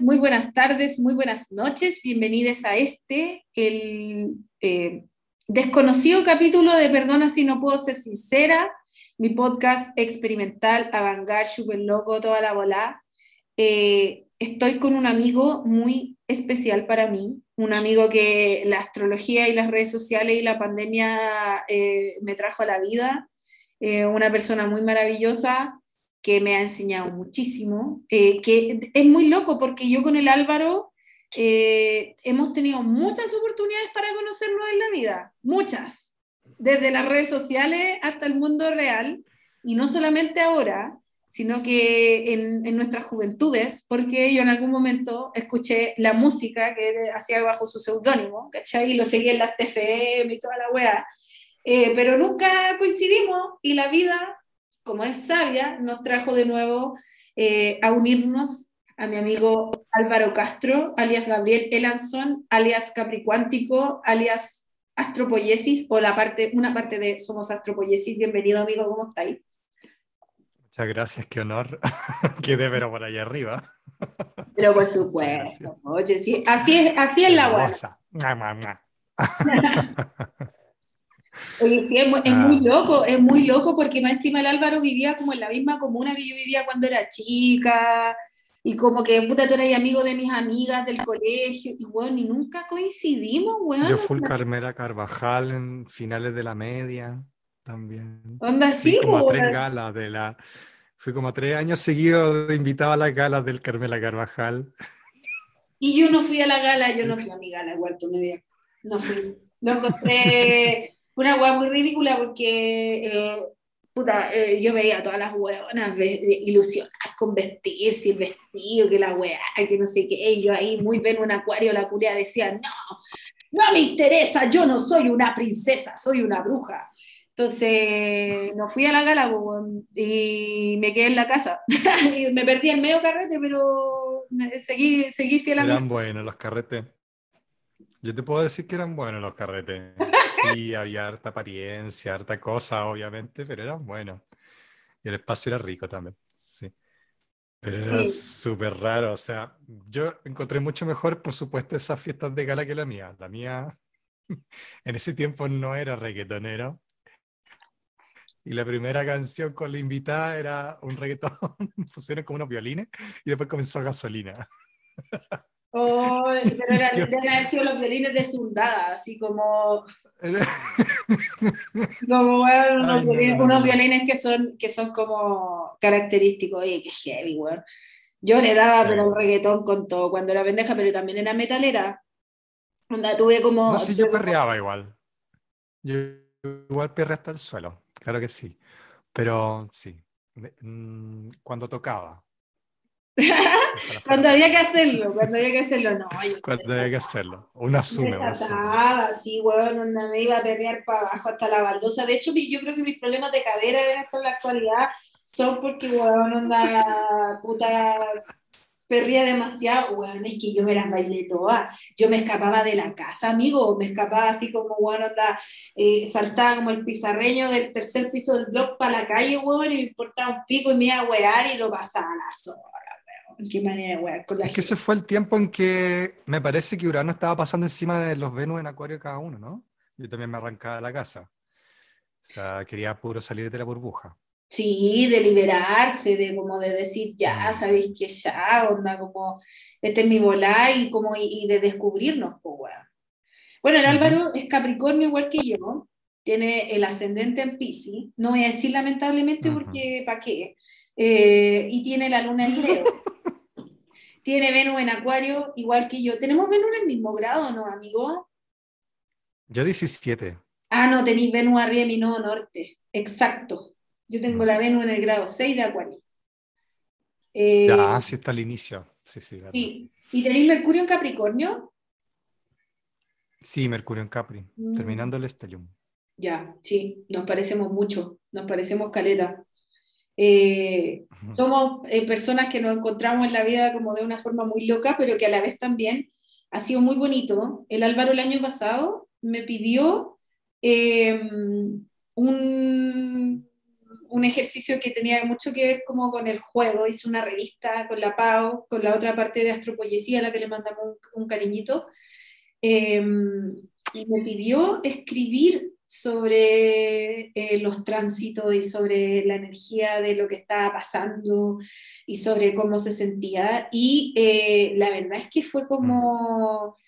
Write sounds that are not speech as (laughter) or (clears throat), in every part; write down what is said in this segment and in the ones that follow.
Muy buenas tardes, muy buenas noches. Bienvenidos a este, el eh, desconocido capítulo de Perdona si no puedo ser sincera, mi podcast experimental, avangar, super loco, toda la bola. Eh, estoy con un amigo muy especial para mí, un amigo que la astrología y las redes sociales y la pandemia eh, me trajo a la vida, una persona muy maravillosa, que me ha enseñado muchísimo, eh, que es muy loco porque yo con el Álvaro eh, hemos tenido muchas oportunidades para conocernos en la vida, muchas, desde las redes sociales hasta el mundo real, y no solamente ahora, sino que en, en, nuestras juventudes, porque yo en algún momento escuché la música que hacía bajo su seudónimo, ¿cachai? Y lo seguía en las TFM y toda la weá, eh, pero nunca coincidimos y la vida como es sabia, nos trajo de nuevo eh, a unirnos a mi amigo Álvaro Castro, alias Gabriel Elanson, alias Capricuántico, alias Astropoyesis, o la parte, una parte de Somos Astropoyesis. Bienvenido, amigo, ¿cómo estáis? Muchas gracias, qué honor. (laughs) Quedé pero por allá arriba. Pero por supuesto, oye, sí, así es, así es la web. (laughs) Oye, sí, es, muy, ah. loco, es muy loco porque más encima el Álvaro vivía como en la misma comuna que yo vivía cuando era chica y como que puta tú eres amigo de mis amigas del colegio y bueno, y nunca coincidimos, weón. Yo fui Carmela Carvajal en finales de la media también. ¿Onda así? Fui como a tres galas de la... Fui como a tres años seguidos invitado a las galas del Carmela Carvajal. Y yo no fui a la gala, yo no fui a mi gala, Huerto Media. No fui. Lo encontré una hueá muy ridícula porque eh, puta, eh, yo veía a todas las hueonas ilusionadas con vestirse, el vestido, que la hueá, que no sé qué, y yo ahí muy ven un acuario, la culia decía, no, no me interesa, yo no soy una princesa, soy una bruja. Entonces, no fui a la gala y me quedé en la casa. (laughs) y me perdí el medio carrete, pero seguí, seguí fiel a Eran buenos los carretes. Yo te puedo decir que eran buenos los carretes. Sí, había harta apariencia, harta cosa, obviamente, pero eran buenos. Y el espacio era rico también, sí. Pero era súper raro, o sea, yo encontré mucho mejor, por supuesto, esas fiestas de gala que la mía. La mía, (laughs) en ese tiempo no era reggaetonero. Y la primera canción con la invitada era un reggaetón, (laughs) pusieron como unos violines y después comenzó gasolina. (laughs) Oh, (laughs) pero eran, deben haber sido los violines de Sundada, así como. (laughs) como bueno, unos, violines, unos, violines, que son, que son como característicos. Oye, qué heavy, weón. Yo le daba, pero el reggaetón con todo cuando era pendeja, pero también era metalera. Onda, tuve como. No, sí, yo perreaba igual. Yo igual perreé hasta el suelo, claro que sí. Pero sí, mm, cuando tocaba. (laughs) cuando había que hacerlo, cuando había que hacerlo, no. (laughs) cuando había que hacerlo, uno asume. Nada, sí, weón, me iba a perrear para abajo hasta la baldosa. De hecho, yo creo que mis problemas de cadera en la actualidad son porque, weón, onda, puta, perría demasiado, weón, es que yo me las bailé todas. Yo me escapaba de la casa, amigo, me escapaba así como, weón, onda, eh, saltaba como el pizarreño del tercer piso del blog para la calle, weón, y me importaba un pico y me iba a wear y lo pasaba a la zona qué manera con la Es que ese fue el tiempo en que me parece que Urano estaba pasando encima de los Venus en Acuario cada uno, ¿no? Yo también me arrancaba de la casa. O sea, quería puro salir de la burbuja. Sí, de liberarse, de como de decir, ya, sabéis que ya, onda, como, este es mi volá y como, y, de descubrirnos, pues, Bueno, el Álvaro es Capricornio igual que yo, tiene el ascendente en Pisces, no voy a decir lamentablemente porque, ¿para qué? Eh, y tiene la luna en Leo. (laughs) tiene Venus en Acuario, igual que yo. ¿Tenemos Venus en el mismo grado, no, amigo? Yo 17. Ah, no, tenéis Venus arriba en mi nodo norte. Exacto. Yo tengo la Venus en el grado 6 de Acuario. Eh, ya, sí está al inicio. Sí, sí, ¿Y tenéis Mercurio en Capricornio? Sí, Mercurio en Capri, mm. terminando el Stellium. Ya, sí, nos parecemos mucho, nos parecemos caleta. Eh, somos eh, personas que nos encontramos en la vida como de una forma muy loca, pero que a la vez también ha sido muy bonito. El Álvaro el año pasado me pidió em, un, un, ejercicio que tenía mucho que ver como con el juego. Hice una revista con la PAO, con la otra parte de astropoyesía, a la que le mandamos un, cariñito. Em, y me pidió escribir sobre eh, los tránsitos y sobre la energía de lo que estaba pasando y sobre cómo se sentía. Y eh, la verdad es que fue como,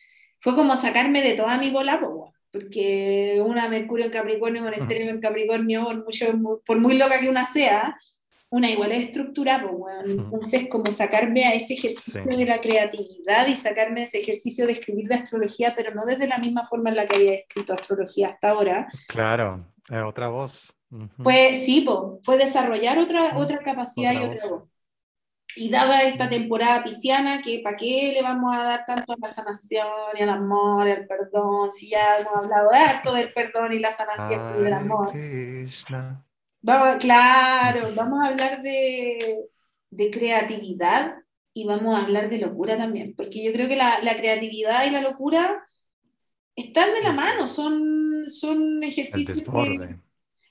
fue como sacarme de toda mi bola, porque una Mercurio en Capricornio, un Estrella en Capricornio, por, mucho, por muy loca que una sea, una igual es estructura, pues, bueno. entonces como sacarme a ese ejercicio de la creatividad y sacarme ese ejercicio de escribir de astrología, pero no desde la misma forma en la que había escrito astrología hasta ahora. Claro, es otra voz. Fue, sí, pues, fue desarrollar otra, otra capacidad y otra voz. Y dada esta temporada pisciana, que ¿para qué le vamos a dar tanto a la sanación y al amor y al perdón? Si ya hemos hablado harto del perdón y la sanación y del amor. Vamos, claro, vamos a hablar de, de, creatividad y vamos a hablar de locura también, porque yo creo que la, la creatividad y la locura están de la mano, son, son ejercicios. El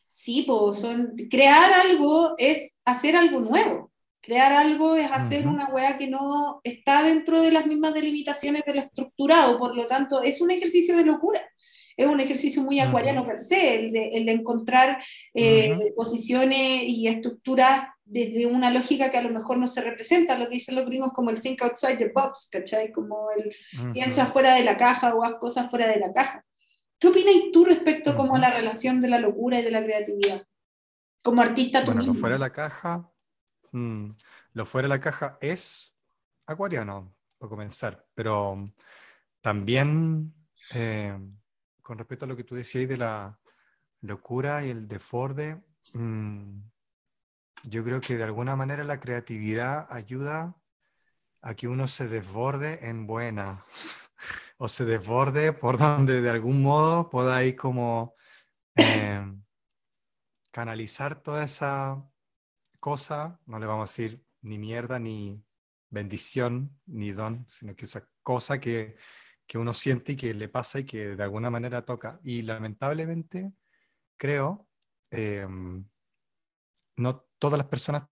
sí, pues son, crear algo es hacer algo nuevo. Crear algo es hacer una weá que no está dentro de las mismas delimitaciones de lo estructurado, por lo tanto, es un ejercicio de locura. Es un ejercicio muy acuariano per se, el de, el de encontrar eh, posiciones y estructuras desde una lógica que a lo mejor no se representa, lo que dicen los gringos como el think outside the box, ¿cachai? Como el piensa fuera de la caja o haz cosas fuera de la caja. ¿Qué opinas tú respecto como a la relación de la locura y de la creatividad? Como artista tú Bueno, fuera de la caja, Mm, lo fuera de la caja es acuariano, por comenzar, pero también eh, con respecto a lo que tú decías de la locura y el desborde, mm, yo creo que de alguna manera la creatividad ayuda a que uno se desborde en buena (laughs) o se desborde por donde de algún modo pueda ir como eh, canalizar toda esa cosa, no le vamos a decir ni mierda, ni bendición, ni don, sino que esa cosa que, que uno siente y que le pasa y que de alguna manera toca. Y lamentablemente, creo, em, no todas las personas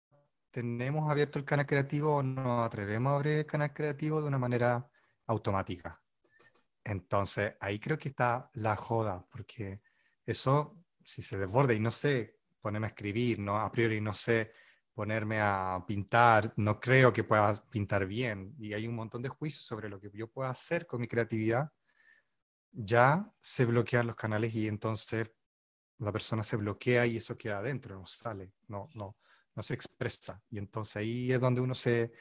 tenemos abierto el canal creativo o nos atrevemos a abrir el canal creativo de una manera automática. Entonces, ahí creo que está la joda, porque eso, si se desborda y no sé ponerme a escribir, ¿no? A priori no sé ponerme a pintar, no creo que pueda pintar bien. Y hay un montón de juicios sobre lo que yo puedo hacer con mi creatividad. Ya se bloquean los canales y entonces la persona se bloquea y eso queda adentro, no sale, no, no, no se expresa. Y entonces ahí es donde uno se,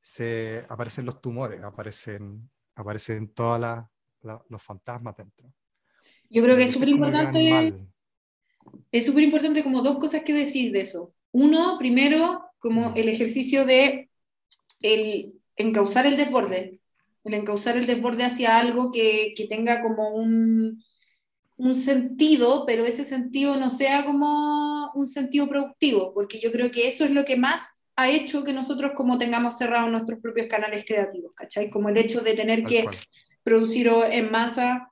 se aparecen los tumores, aparecen, aparecen todos los fantasmas dentro. Yo creo que es súper importante es súper importante como dos cosas que decir de eso. Uno, primero, como el ejercicio de el encauzar el desborde, el encauzar el desborde hacia algo que, que tenga como un, un sentido, pero ese sentido no sea como un sentido productivo, porque yo creo que eso es lo que más ha hecho que nosotros como tengamos cerrados nuestros propios canales creativos, ¿cachai? Como el hecho de tener que producir en masa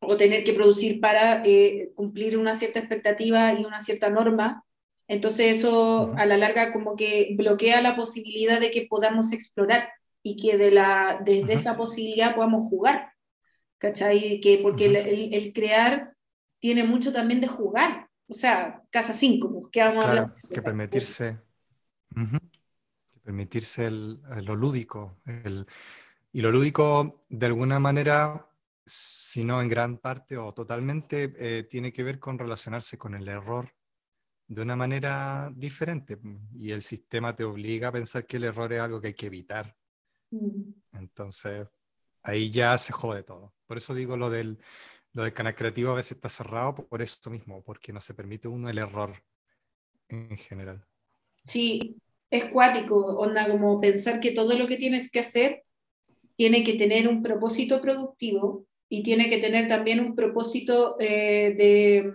o tener que producir para eh, cumplir una cierta expectativa y una cierta norma. Entonces eso a la larga como que bloquea la posibilidad de que podamos explorar y que de la, desde esa posibilidad podamos jugar. ¿Cachai? Que, porque el, crear tiene mucho también de jugar. O sea, casa 5, pues, que vamos a hablar. Que permitirse, que permitirse lo lúdico. y lo lúdico, de alguna manera, sino en gran parte o totalmente, eh, tiene que ver con relacionarse con el error de una manera diferente. Mm, y el sistema te obliga a pensar que el error es algo que hay que evitar. Mm. Entonces, ahí ya se jode todo. Por eso digo lo del, lo del canal creativo a veces está cerrado por eso mismo, porque no se permite uno el error en general. Sí, es cuático, onda, como pensar que todo lo que tienes que hacer tiene que tener un propósito productivo y tiene que tener también un propósito eh, de,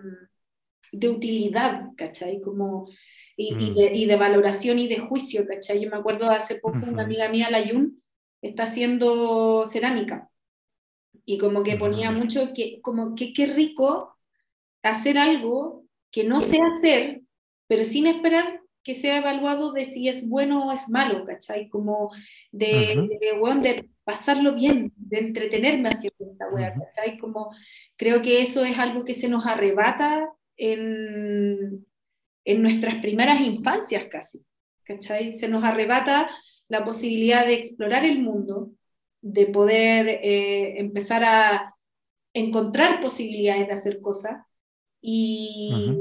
de, utilidad, ¿cachai? Como, y, y, mm. de, y, de, valoración y de juicio, ¿cachai? Yo me acuerdo hace poco una amiga mía, la Yun, está haciendo cerámica y como que ponía mucho que, como que qué rico hacer algo que no sé hacer, pero sin esperar que sea evaluado de si es bueno o es malo, ¿cachai? Como de, de, pasarlo bien, de entretenerme haciendo esta wea, ¿cachai? Como creo que eso es algo que se nos arrebata en, en nuestras primeras infancias casi, ¿cachai? Se nos arrebata la posibilidad de explorar el mundo, de poder eh, empezar a encontrar posibilidades de hacer cosas y,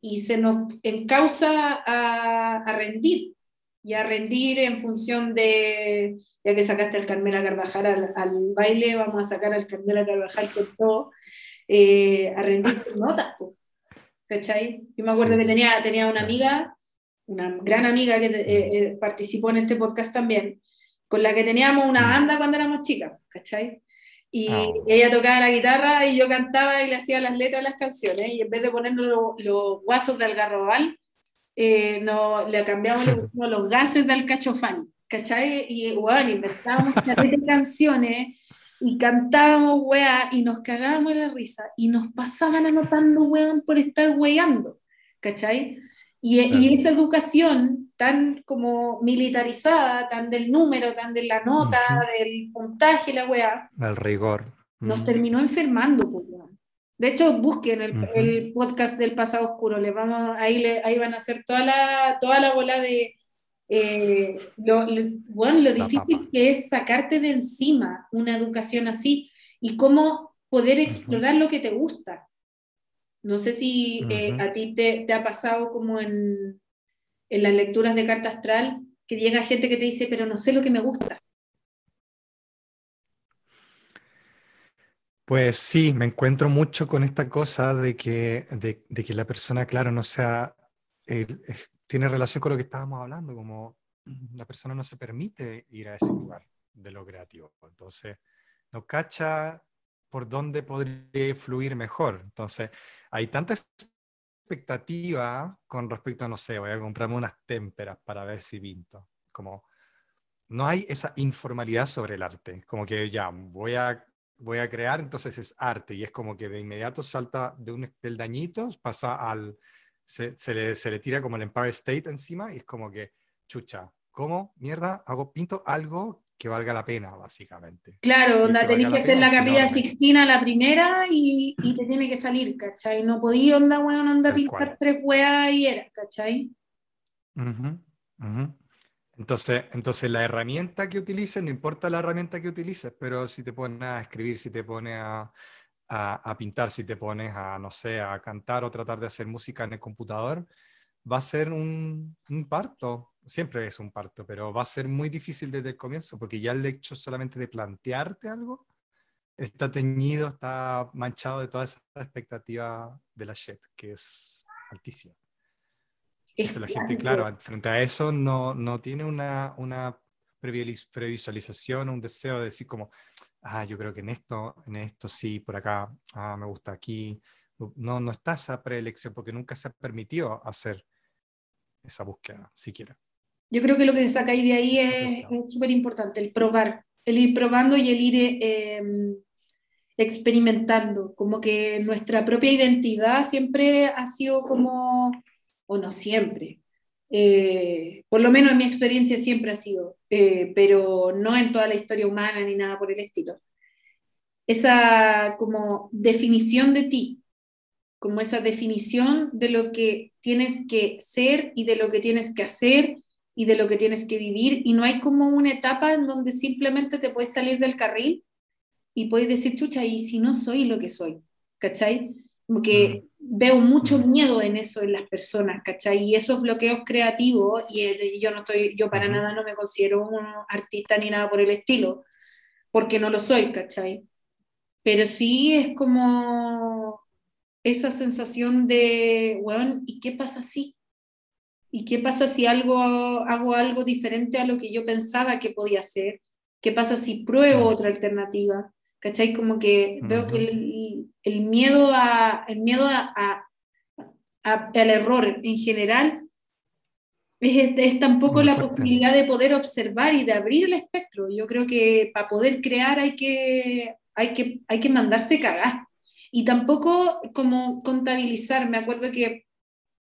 y se nos encausa a, a, rendir y a rendir en función de, ya que sacaste al Carmela Carvajal al, al baile, vamos a sacar al Carmela Carvajal con todo, eh, a rendir tus notas. ¿Cachai? Yo me acuerdo que tenía, tenía una amiga, una gran amiga que eh, eh, participó en este podcast también, con la que teníamos una banda cuando éramos chicas, ¿cachai? Y ah. ella tocaba la guitarra y yo cantaba y le hacía las letras de las canciones. Y en vez de ponernos los guasos de algarrobal, eh, no, le cambiamos (laughs) los gases del cachofán. ¿Cachai? Y bueno, inventábamos de canciones y cantábamos weá y nos cagábamos la risa y nos pasaban anotando weón por estar weando. ¿Cachai? Y, y, esa educación tan como militarizada, tan del número, tan de la nota, del puntaje, la weá. El rigor. Nos terminó enfermando, pues, De hecho, busquen el, el, podcast del pasado oscuro, les vamos, ahí, le, ahí van a hacer toda la, toda la bola de eh, lo, bueno, lo difícil que es sacarte de encima una educación así y cómo poder explorar lo que te gusta. No sé si eh, a ti te, te, ha pasado como en, en las lecturas de carta astral, que llega gente que te dice, pero no sé lo que me gusta. Pues sí, me encuentro mucho con esta cosa de que, de, de que la persona, claro, no sea, tiene relación con lo que estábamos hablando, como la persona no se permite ir a ese lugar de lo creativo. Entonces, no cacha por dónde podría fluir mejor. Entonces, hay tanta expectativa con respecto a, no sé, voy a comprarme unas témperas para ver si pinto. Como no hay esa informalidad sobre el arte, como que ya voy a, voy a crear, entonces es arte, y es como que de inmediato salta de un peldañito, pasa al, se, se, le, se le tira como el Empire State encima, y es como que, chucha, ¿cómo mierda hago, pinto algo que valga la pena, básicamente. Claro, onda, tenés que hacer la capilla Sixtina la primera y, y, te tiene que salir, ¿cachai? No podía, onda, weón, onda, pintar tres weas y era, ¿cachai? Entonces, entonces, la herramienta que utilices, no importa la herramienta que utilices, pero si te pones a escribir, si te pones a, a, a pintar, si te pones a, no sé, a cantar o tratar de hacer música en el computador, va a ser un, un parto, siempre es un parto, pero va a ser muy difícil desde el comienzo, porque ya el hecho solamente de plantearte algo está teñido, está manchado de toda esa expectativa de la shit, que es altísima. la gente, claro, frente a eso no, no tiene una, una previsualización, un deseo de decir como, ah, yo creo que en esto, en esto sí, por acá, ah, me gusta aquí. No, no está esa preelección porque nunca se ha permitido hacer esa búsqueda siquiera. Yo creo que lo que se saca ahí de ahí es súper importante, el probar, el ir probando y el ir eh, experimentando, como que nuestra propia identidad siempre ha sido como, o no siempre, eh, por lo menos en mi experiencia siempre ha sido, eh, pero no en toda la historia humana ni nada por el estilo. Esa como definición de ti, como esa definición de lo que tienes que ser y de lo que tienes que hacer y de lo que tienes que vivir y no hay como una etapa en donde simplemente te puedes salir del carril y puedes decir, chucha, y si no soy lo que soy, ¿cachai? Como que mm. veo mucho mm. miedo en eso en las personas, ¿cachai? Y esos bloqueos creativos, y yo no estoy, yo para nada no me considero un artista ni nada por el estilo, porque no lo soy, ¿cachai? Pero sí es como esa sensación de, bueno, ¿y qué pasa si? ¿Y qué pasa si algo, hago algo diferente a lo que yo pensaba que podía hacer? ¿Qué pasa si pruebo otra alternativa? ¿Cachai? Como que veo que el, el, miedo, a, el miedo a, a, al error en general es, es tampoco la posibilidad de poder observar y de abrir el espectro. Yo creo que para poder crear hay que, hay que, hay que mandarse cagar. Y tampoco como contabilizar. Me acuerdo que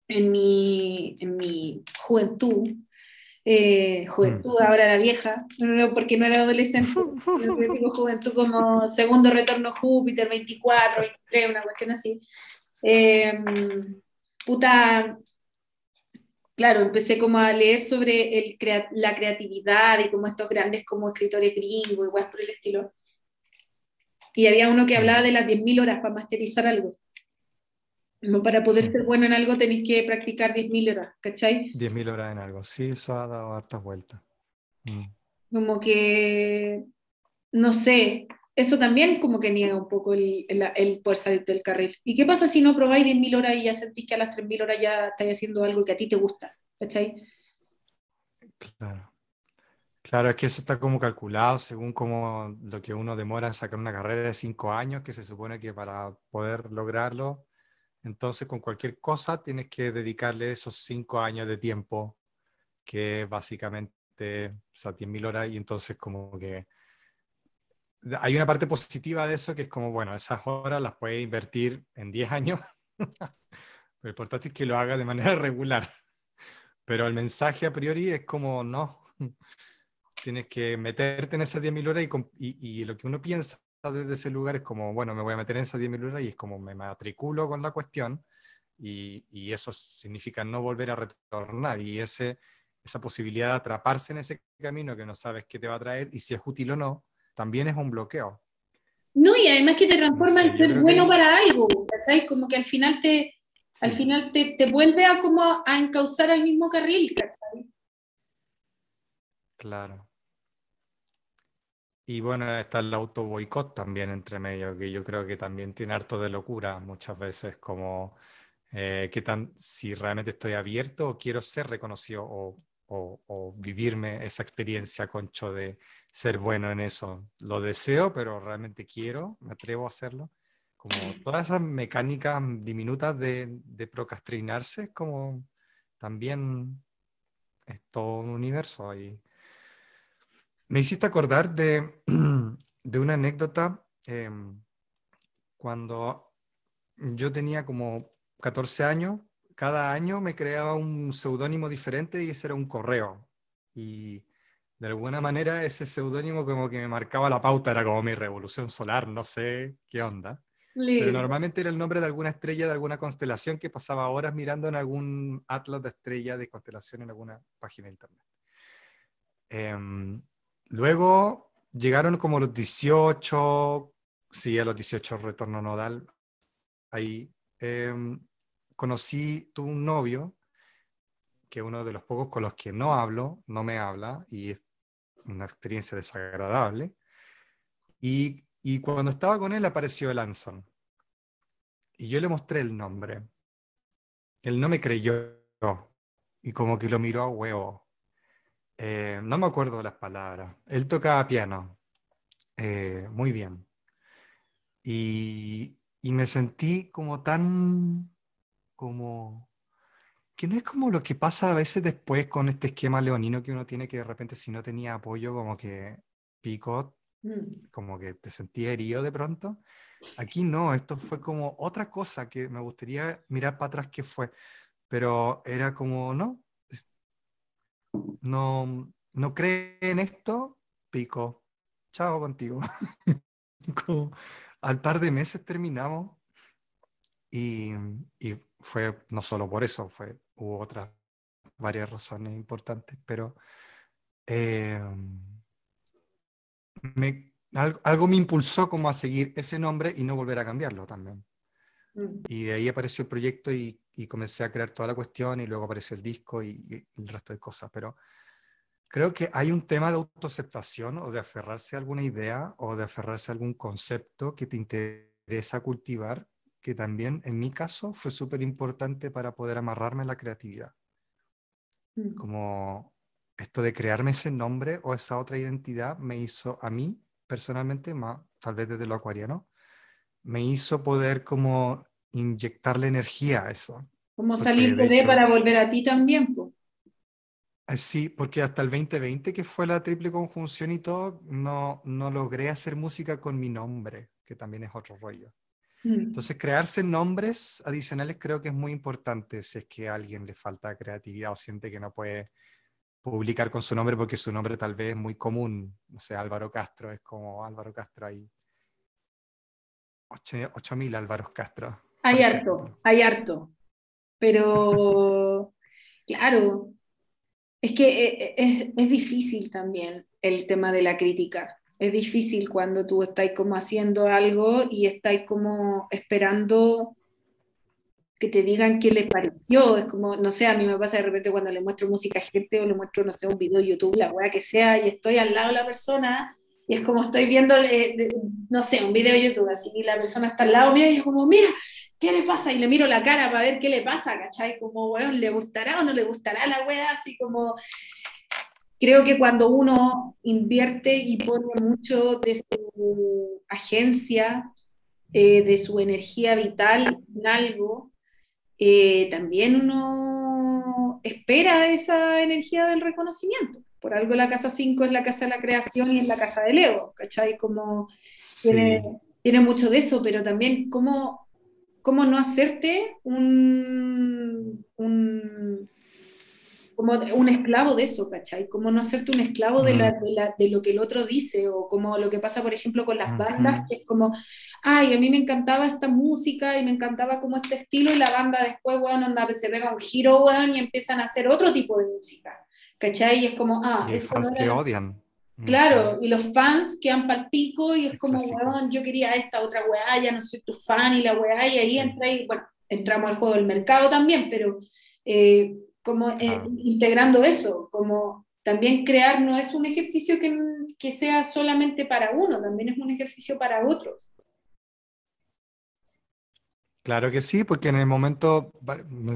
en mi, en mi juventud, eh, juventud, mm. ahora la vieja, no, porque no era adolescente, digo juventud como segundo retorno Júpiter, 24, 23, una cuestión así. Em, puta, claro, empecé como a leer sobre el, la creatividad y como estos grandes como escritores gringos y por el estilo. Y había uno que hablaba de las 10.000 horas para masterizar algo. Para poder ser bueno en algo tenéis que practicar 10.000 horas, ¿cachai? 10.000 horas en algo, sí, eso ha dado hartas vueltas. Mm. Como que, no sé, eso también como que niega un poco el, el, poder salir del carril. ¿Y qué pasa si no probáis 10.000 horas y ya sentís que a las 3.000 horas ya estáis haciendo algo que a ti te gusta, ¿cachai? Claro. Claro, es que eso está como calculado según como lo que uno demora en sacar una carrera de 5 años, que se supone que para poder lograrlo entonces, con cualquier cosa tienes que dedicarle esos cinco años de tiempo, que básicamente, o sea, 10.000 horas, y entonces como que hay una parte positiva de eso que es como, bueno, esas horas las puedes invertir en 10 años, (laughs) lo importante es que lo haga de manera (laughs) regular. Pero el mensaje a priori es como, no, tienes que meterte en esas 10.000 horas y, y, lo que uno piensa desde ese lugar es como, bueno, me voy a meter en esas 10.000 horas y es como me matriculo con la cuestión y, y, eso significa no volver a retornar y ese, esa posibilidad de atraparse en ese camino que no sabes qué te va a traer y si es útil o no, también es un bloqueo. No, y además que te transforma en ser bueno para algo, ¿cachai? Como que al final te, al final te, te, vuelve a como a encauzar al mismo carril, ¿cachai? Claro. Y bueno, está el auto boicot también entre medio, que yo creo que también tiene harto de locura muchas veces, como eh, qué tan, si realmente estoy abierto o quiero ser reconocido o, o, vivirme esa experiencia, concho, de ser bueno en eso. Lo deseo, pero realmente quiero, me atrevo a hacerlo. Como todas esas mecánicas diminutas de, de procrastinarse, como también es todo un universo ahí. Me hiciste acordar de, (clears throat) de una anécdota em, cuando yo tenía como 14 años, cada año me creaba un seudónimo diferente y ese era un correo. Y de alguna manera ese seudónimo como que me marcaba la pauta, era como mi revolución solar, no sé qué onda. Pero normalmente era el nombre de alguna estrella, de alguna constelación que pasaba horas mirando en algún atlas de estrella de constelación en alguna página de internet. Em, Luego llegaron como los 18, sí, a los 18 retorno nodal. Ahí em, conocí, tuve un novio, que uno de los pocos con los que no hablo, no me habla, y es una experiencia desagradable. Y, y cuando estaba con él apareció el Anson. Y yo le mostré el nombre. Él no me creyó y como que lo miró a huevo. Eh, no me acuerdo las palabras. Él tocaba piano, eh, muy bien. Y, y, me sentí como tan, como, que no es como lo que pasa a veces después con este esquema leonino que uno tiene que de repente si no tenía apoyo, como que pico, mm. como que te sentí herido de pronto. Aquí no, esto fue como otra cosa que me gustaría mirar para atrás qué fue, pero era como, no, no, no cree en esto, pico, chao contigo. (laughs) al par de meses terminamos y, fue no solo por eso, fue, hubo otras varias razones importantes, pero eh, algo, me impulsó como a seguir ese nombre y no volver a cambiarlo también. Mm. Y de ahí apareció el proyecto y, y, comencé a crear toda la cuestión y luego apareció el disco y, y el resto de cosas, pero creo que hay un tema de autoaceptación o de aferrarse a alguna idea o de aferrarse a algún concepto que te interesa cultivar, que también en mi caso fue súper importante para poder amarrarme a la creatividad. Mm. Como esto de crearme ese nombre o esa otra identidad me hizo a mí personalmente, más, tal vez desde lo acuariano, me hizo poder como inyectarle energía a eso. Como salir de, para volver a ti también. pues. Sí, porque hasta el 2020, que fue la triple conjunción y todo, no, no logré hacer música con mi nombre, que también es otro rollo. Mm. Entonces, crearse nombres adicionales creo que es muy importante si es que a alguien le falta creatividad o siente que no puede publicar con su nombre porque su nombre tal vez es muy común. No sé, Álvaro Castro es como Álvaro Castro, hay 8.000 Álvaros Castro. Hay harto, hay harto. Pero, claro, es que eh, eh, es, difícil también el tema de la crítica. Es difícil cuando tú estás como haciendo algo y estás como esperando que te digan qué les pareció. Es como, no sé, a mí me pasa de repente cuando le muestro música a gente o le muestro, no sé, un video de YouTube, la weá que sea, y estoy al lado de la persona y es como estoy viendo, no sé, un video de YouTube, así que la persona está al lado mío y es como, mira, ¿qué le pasa? Y le miro la cara para ver qué le pasa, ¿cachai? Como, bueno, ¿le gustará o no le gustará la wea? Así como, creo que cuando uno invierte y pone mucho de su agencia, eh, de su energía vital en algo, eh, también uno espera esa energía del reconocimiento. Por algo la casa 5 es la casa de la creación y es la casa de Leo, ¿cachai? Como tiene, tiene mucho de eso, pero también cómo cómo no hacerte un, un, como un esclavo de eso, ¿cachai? Cómo no hacerte un esclavo de, la, de, lo que el otro dice, o como lo que pasa, por ejemplo, con las bandas, que es como, ay, a mí me encantaba esta música y me encantaba como este estilo, y la banda después, bueno, anda, se pega un giro, bueno, y empiezan a hacer otro tipo de música, ¿cachai? Y es como, ah, y fans que odian. Claro, y los fans quedan pal pico y es como, weón, yo quería esta otra weá, ya no soy tu fan y la weá, y ahí entra y, bueno, entramos al juego del mercado también, pero eh, como eh, integrando eso, como también crear no es un ejercicio que, que sea solamente para uno, también es un ejercicio para otros. Claro que sí, porque en el momento,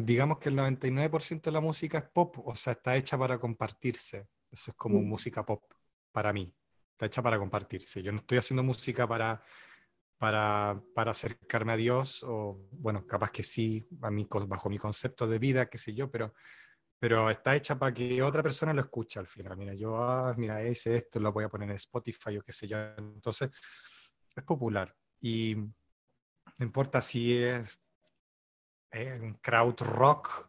digamos que el 99% de la música es pop, o sea, está hecha para compartirse. Eso es como mm. música pop para mí, está hecha para compartirse. Yo no estoy haciendo música para, para, para acercarme a Dios, o bueno, capaz que sí, a mí, bajo mi concepto de vida, qué sé yo, pero, pero está hecha para que otra persona lo escuche al final. Mira, yo, ah, mira, ese esto, lo voy a poner en Spotify o qué sé yo. Entonces, es popular. Y no importa si es eh, un crowd rock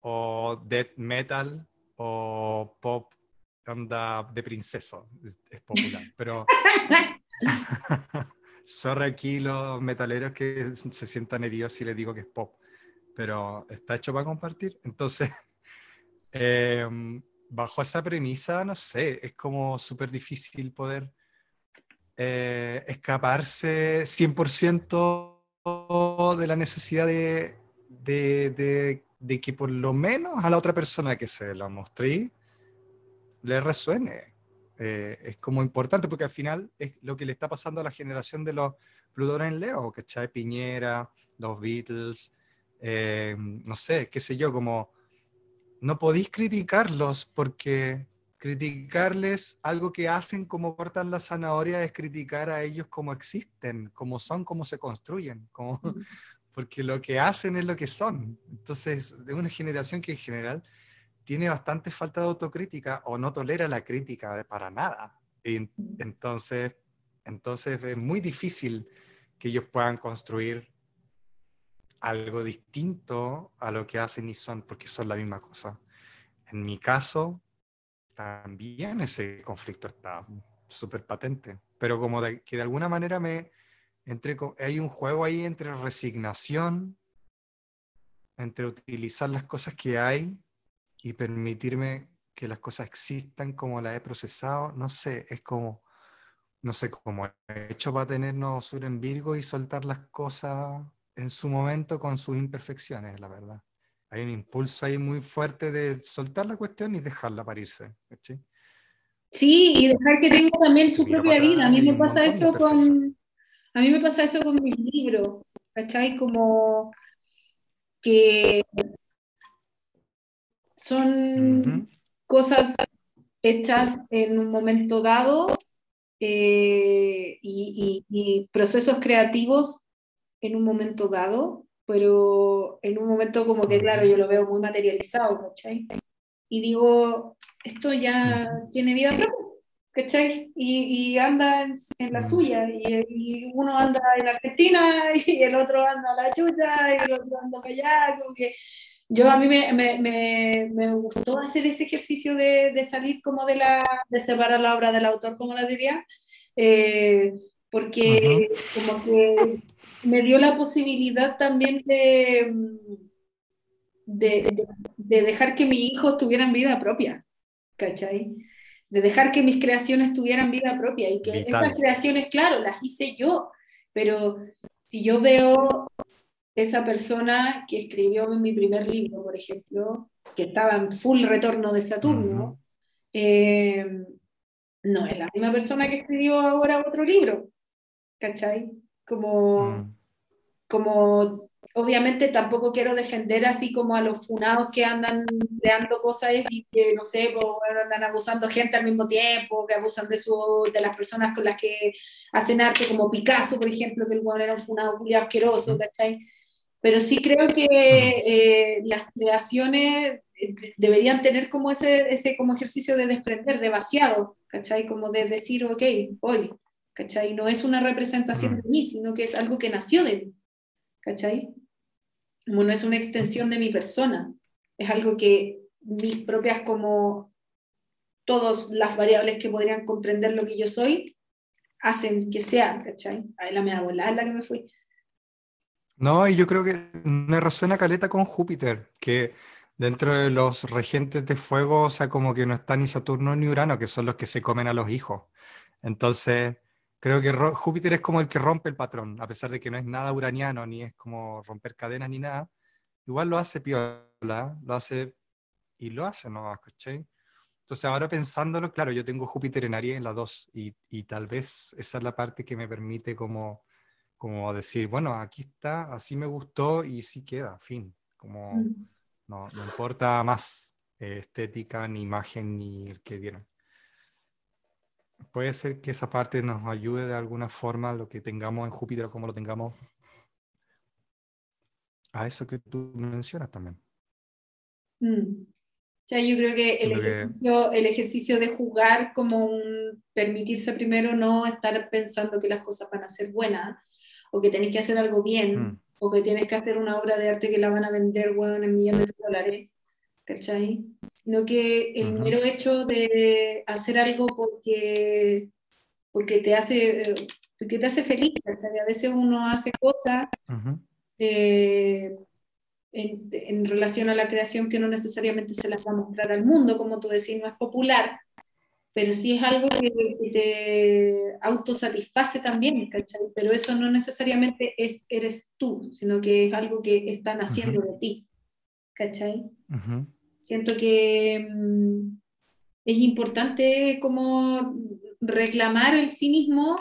o death metal o pop onda de princeso, es, popular, pero (laughs) sorry aquí los metaleros que se sientan heridos si les digo que es pop, pero está hecho para compartir, entonces (laughs) em, bajo esa premisa, no sé, es como súper difícil poder eh, escaparse 100% de la necesidad de, de, de, que por lo menos a la otra persona que se lo mostré le resuene. Eh, es como importante porque al final es lo que le está pasando a la generación de los Plutones en Leo, ¿cachai? Piñera, los Beatles, eh, no sé, qué sé yo, como no podéis criticarlos porque criticarles algo que hacen como cortan la zanahoria es criticar a ellos como existen, como son, como se construyen, como, (laughs) porque lo que hacen es lo que son. Entonces, de una generación que en general tiene bastante falta de autocrítica o no tolera la crítica para nada. Y entonces, entonces es muy difícil que ellos puedan construir algo distinto a lo que hacen y son, porque son la misma cosa. En mi caso, también ese conflicto está súper patente, pero como que de alguna manera me entre, hay un juego ahí entre resignación, entre utilizar las cosas que hay y permitirme que las cosas existan como las he procesado, no sé, es como, no sé, como he hecho para tenernos sur en Virgo y soltar las cosas en su momento con sus imperfecciones, la verdad. Hay un impulso ahí muy fuerte de soltar la cuestión y dejarla parirse. Sí, y dejar que tenga también su propia vida. A mí me pasa eso con, a mí me pasa eso con mis libros, ¿cachai? Como que son cosas hechas en un momento dado eh, y, procesos creativos en un momento dado, pero en un momento como que, claro, yo lo veo muy materializado, ¿cachai? Y digo, esto ya tiene vida propia, ¿cachai? Y, anda en, la mm. suya, y, uno anda en Argentina, (laughs) y el otro anda a la chucha, y el otro anda para allá, como que yo a mí me, me, me, gustó hacer ese ejercicio de, de, salir como de la, de separar la obra del autor, como la diría, eh, porque como que me dio la posibilidad también de, de, de, dejar que mis hijos tuvieran vida propia, ¿cachai? De dejar que mis creaciones tuvieran vida propia y que esas creaciones, claro, las hice yo, pero si yo veo esa persona que escribió mi primer libro, por ejemplo, que estaba en full retorno de Saturno, eh, no es la misma persona que escribió ahora otro libro, ¿cachai? Como, mm. como obviamente tampoco quiero defender así como a los funados que andan creando cosas y que, no sé, pues, andan abusando gente al mismo tiempo, que abusan de, su, de las personas con las que hacen arte, como Picasso, por ejemplo, que el bueno era un funado muy asqueroso, ¿cachai? Pero sí creo que eh, las creaciones eh, deberían tener como ese, ese como ejercicio de desprender, de vaciado, ¿cachai? Como de decir, ok, voy, ¿cachai? No es una representación de mí, sino que es algo que nació de mí, ¿cachai? Como no es una extensión de mi persona, es algo que mis propias como todas las variables que podrían comprender lo que yo soy, hacen que sea, ¿cachai? Ahí la me da volar la que me fui. No, y yo creo que me resuena caleta con Júpiter, que dentro de los regentes de fuego, o sea, como que no está ni Saturno ni Urano, que son los que se comen a los hijos. Entonces, creo que Júpiter es como el que rompe el patrón, a pesar de que no es nada uraniano, ni es como romper cadenas ni nada. Igual lo hace piola, lo hace y lo hace, ¿no? ¿Cachai? Entonces, ahora pensándolo, claro, yo tengo Júpiter en Aries en la 2 y, y tal vez esa es la parte que me permite como como decir, bueno, aquí está, así me gustó y sí queda, fin. Como mm. no, no importa más eh, estética, ni imagen, ni el que dieron. Puede ser que esa parte nos ayude de alguna forma, lo que tengamos en Júpiter, como lo tengamos, a eso que tú mencionas también. Mm. O sea, yo creo que el, ejercicio, el ejercicio de jugar como un permitirse primero no estar pensando que las cosas van a ser buenas, o que tenés que hacer algo bien, mm. o que tienes que hacer una obra de arte que la van a vender, bueno, en millones de dólares, ¿cachai? Sino que el mero hecho de hacer algo porque, porque, te, hace, porque te hace feliz, ¿cachai? A veces uno hace cosas eh, en, en, relación a la creación que no necesariamente se las va a mostrar al mundo, como tú decís, no es popular, pero sí es algo que, te autosatisface también, ¿cachai? Pero eso no necesariamente es, eres tú, sino que es algo que están haciendo de ti, ¿cachai? Siento que mm, es importante como reclamar el sí mismo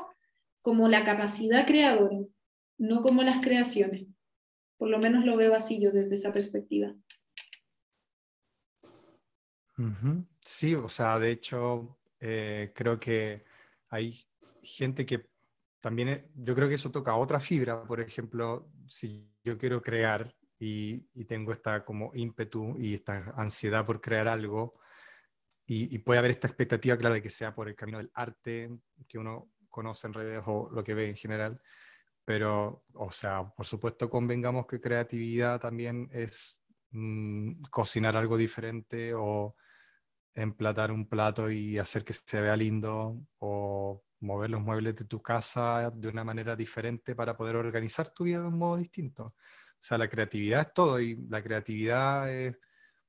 como la capacidad creadora, no como las creaciones. Por lo menos lo veo así yo desde esa perspectiva. Sí, o sea, de hecho, eh, creo que hay gente que también, yo creo que eso toca otra fibra, por ejemplo, si yo quiero crear y, tengo esta como ímpetu y esta ansiedad por crear algo, y, puede haber esta expectativa, claro, de que sea por el camino del arte que uno conoce en redes o lo que ve en general, pero, o sea, por supuesto convengamos que creatividad también es mm, cocinar algo diferente o emplatar un plato y hacer que se vea lindo o mover los muebles de tu casa de una manera diferente para poder organizar tu vida de un modo distinto. O sea, la creatividad es todo y la creatividad es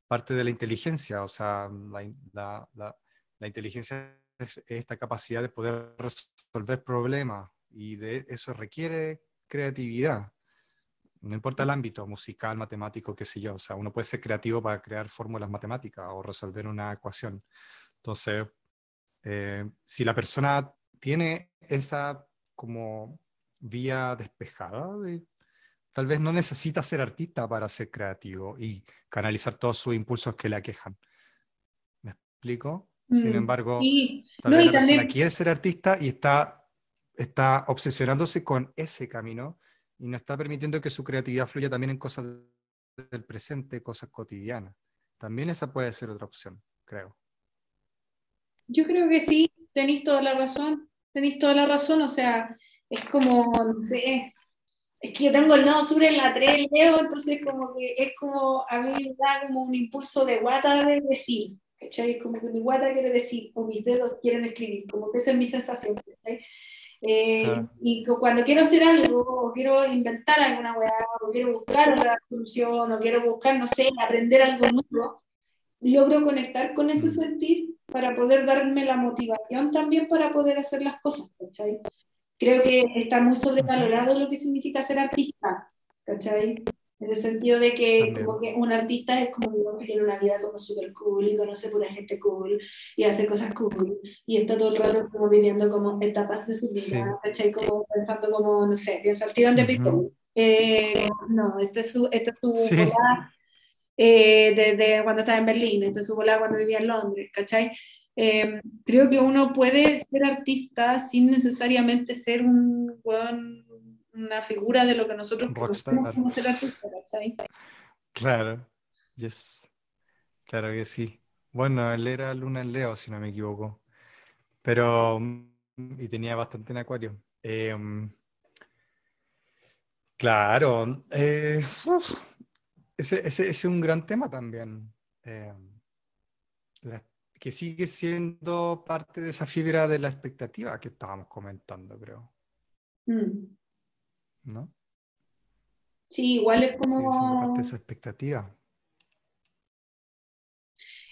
parte de la inteligencia. O sea, la, la, la, inteligencia es esta capacidad de poder resolver problemas y de eso requiere creatividad no importa el ámbito, musical, matemático, qué sé yo, o sea, uno puede ser creativo para crear fórmulas matemáticas o resolver una ecuación. Entonces, eh, si la persona tiene esa como vía despejada, tal vez no necesita ser artista para ser creativo y canalizar todos sus impulsos que le aquejan. ¿Me explico? Sin mm, embargo, tal vez la persona quiere ser artista y está, está obsesionándose con ese camino y no está permitiendo que su creatividad fluya también en cosas del presente, cosas cotidianas. También esa puede ser otra opción, creo. Yo creo que sí, tenéis toda la razón, tenéis toda la razón, o sea, es como, no sé, es que yo tengo el nodo sur en la 3, Leo, entonces como que es como, a mí me da como un impulso de guata de decir, ¿cachai? Como que mi guata quiere decir, o mis dedos quieren escribir, como que esa es mi sensación, eh, Y cuando quiero hacer algo, o quiero inventar alguna weá, o quiero buscar una solución, o quiero buscar, no sé, aprender algo nuevo, logro conectar con ese mm. sentir para poder darme la motivación también para poder hacer las cosas, ¿cachai? Creo que está muy sobrevalorado lo que significa ser artista, ¿cachai? En el sentido de que, como que un artista es como uno que tiene una vida como súper cool y conoce pura gente cool y hace cosas cool y está todo el rato como viviendo como etapas de su vida, ¿cachai? Como pensando como, no sé, pienso al tirón de uh eh, no, esta es su, esta es su volada eh, desde cuando estaba en Berlín, esta es su volada cuando vivía en Londres, ¿cachai? Eh, creo que uno puede ser artista sin necesariamente ser un, una figura de lo que nosotros podemos ser artista, ¿cachai? Claro, yes. Claro que sí. Bueno, él era Luna en Leo, si no me equivoco. Pero, y tenía bastante en Acuario. Em, claro, eh, ese, ese, es un gran tema también. Eh, que sigue siendo parte de esa fibra de la expectativa que estábamos comentando, creo. Mm. ¿No? Sí, igual es como... Sigue siendo parte de esa expectativa.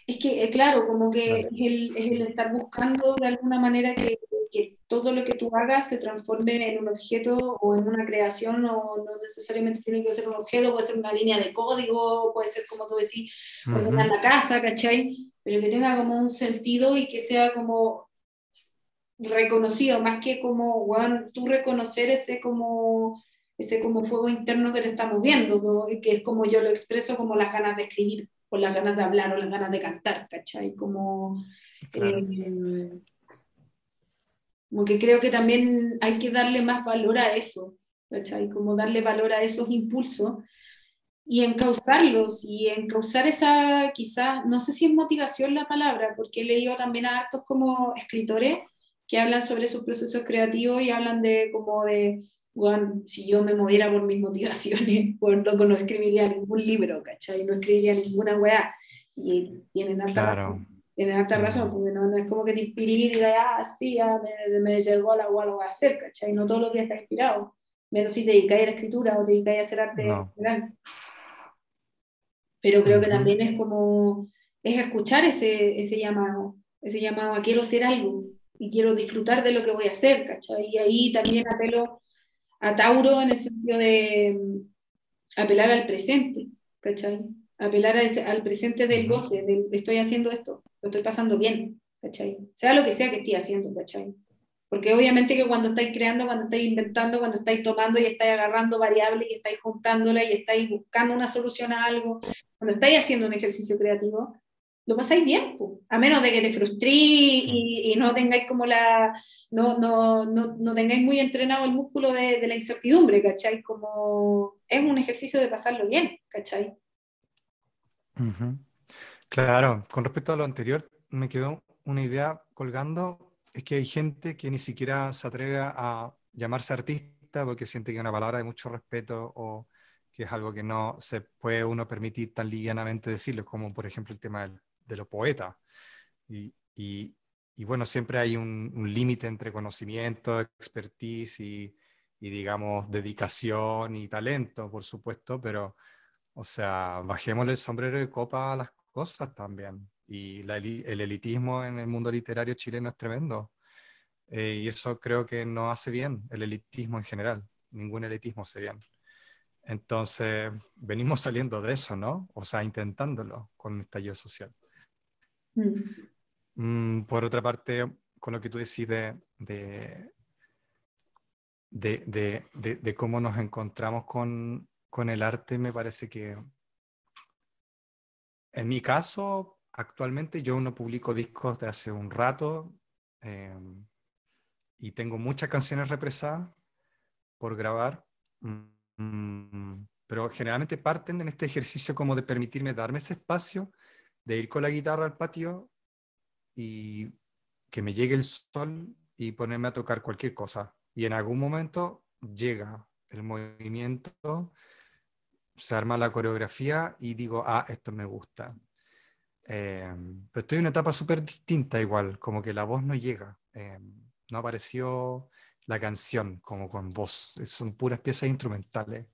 Es que, eh, claro, como que es, el, es, el, estar buscando de alguna manera que, que, todo lo que tú hagas se transforme en un objeto o en una creación, o no necesariamente tiene que ser un objeto, puede ser una línea de código, puede ser, como tú decís, ordenar la casa, ¿cachai? Pero que tenga como un sentido y que sea como reconocido, más que como, bueno, tú reconocer ese como, ese como fuego interno que te está moviendo, y que es como yo lo expreso como las ganas de escribir, o las ganas de hablar, o las ganas de cantar, ¿cachai? Como, eh, como que creo que también hay que darle más valor a eso, ¿cachai? Como darle valor a esos impulsos y encauzarlos y encauzar esa, quizá, no sé si es motivación la palabra, porque he leído también a hartos como escritores que hablan sobre sus procesos creativos y hablan de como de, bueno, si yo me moviera por mis motivaciones, (laughs) por loco no escribiría ningún libro, ¿cachai? No escribiría ninguna weá. Y tienen harta razón. Tienen harta razón, porque no, es como que te inspire y digas, ah, sí, ya me, me llegó la weá, lo voy a hacer, ¿cachai? No todos los días estás inspirado. Menos si te dedicáis a la escritura o te dedicáis a hacer arte no pero creo que también es como, es escuchar ese, ese llamado, ese llamado a quiero hacer algo y quiero disfrutar de lo que voy a hacer, ¿cachai? Y ahí también apelo a Tauro en el sentido de mm, apelar al presente, ¿cachai? Apelar al presente del goce, del estoy haciendo esto, lo estoy pasando bien, ¿cachai? Sea lo que sea que esté haciendo, ¿cachai? Porque obviamente que cuando estáis creando, cuando estáis inventando, cuando estáis tomando y estáis agarrando variables y estáis juntándolas y estáis buscando una solución a algo, cuando estáis haciendo un ejercicio creativo, lo pasáis bien, a menos de que te frustréis y, no tengáis como la, no, no, no, no, tengáis muy entrenado el músculo de, la incertidumbre, ¿cachai? Como es un ejercicio de pasarlo bien, ¿cachai? Claro, con respecto a lo anterior, me quedó una idea colgando es que hay gente que ni siquiera se atreve a llamarse artista porque siente que es una palabra de mucho respeto o que es algo que no se puede uno permitir tan livianamente decirlo, como por ejemplo el tema de los poetas. Y, bueno, siempre hay un, límite entre conocimiento, expertise y, y, digamos, dedicación y talento, por supuesto, pero, o sea, bajémosle el sombrero de copa a las cosas también y el elitismo en el mundo literario chileno es tremendo. Eh, y eso creo que no hace bien el elitismo en general. Ningún elitismo hace bien. Entonces, venimos saliendo de eso, ¿no? O sea, intentándolo con el estallido social. Mm. Mm, por otra parte, con lo que tú decís de, de, de, de cómo nos encontramos con, con el arte, me parece que en mi caso, actualmente yo no publico discos de hace un rato em, y tengo muchas canciones represadas por grabar, mm, pero generalmente parten en este ejercicio como de permitirme darme ese espacio, de ir con la guitarra al patio y que me llegue el sol y ponerme a tocar cualquier cosa. Y en algún momento llega el movimiento, se arma la coreografía y digo, ah, esto me gusta. Eh, pero estoy en una etapa súper distinta igual, como que la voz no llega. Eh, no apareció la canción como con voz, son puras piezas instrumentales.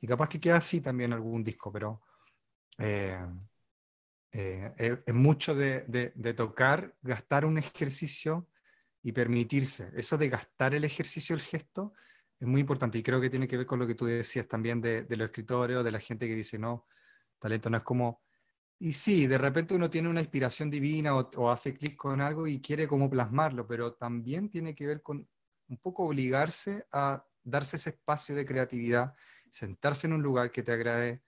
Y capaz que queda así también algún disco, pero eh, es mucho de, de, tocar, gastar un ejercicio y permitirse. Eso de gastar el ejercicio, el gesto, es muy importante y creo que tiene que ver con lo que tú decías también de, de los escritores o de la gente que dice, no, talento no es como... Y sí, de repente uno tiene una inspiración divina o, hace clic con algo y quiere como plasmarlo, pero también tiene que ver con un poco obligarse a darse ese espacio de creatividad, sentarse en un lugar que te agrade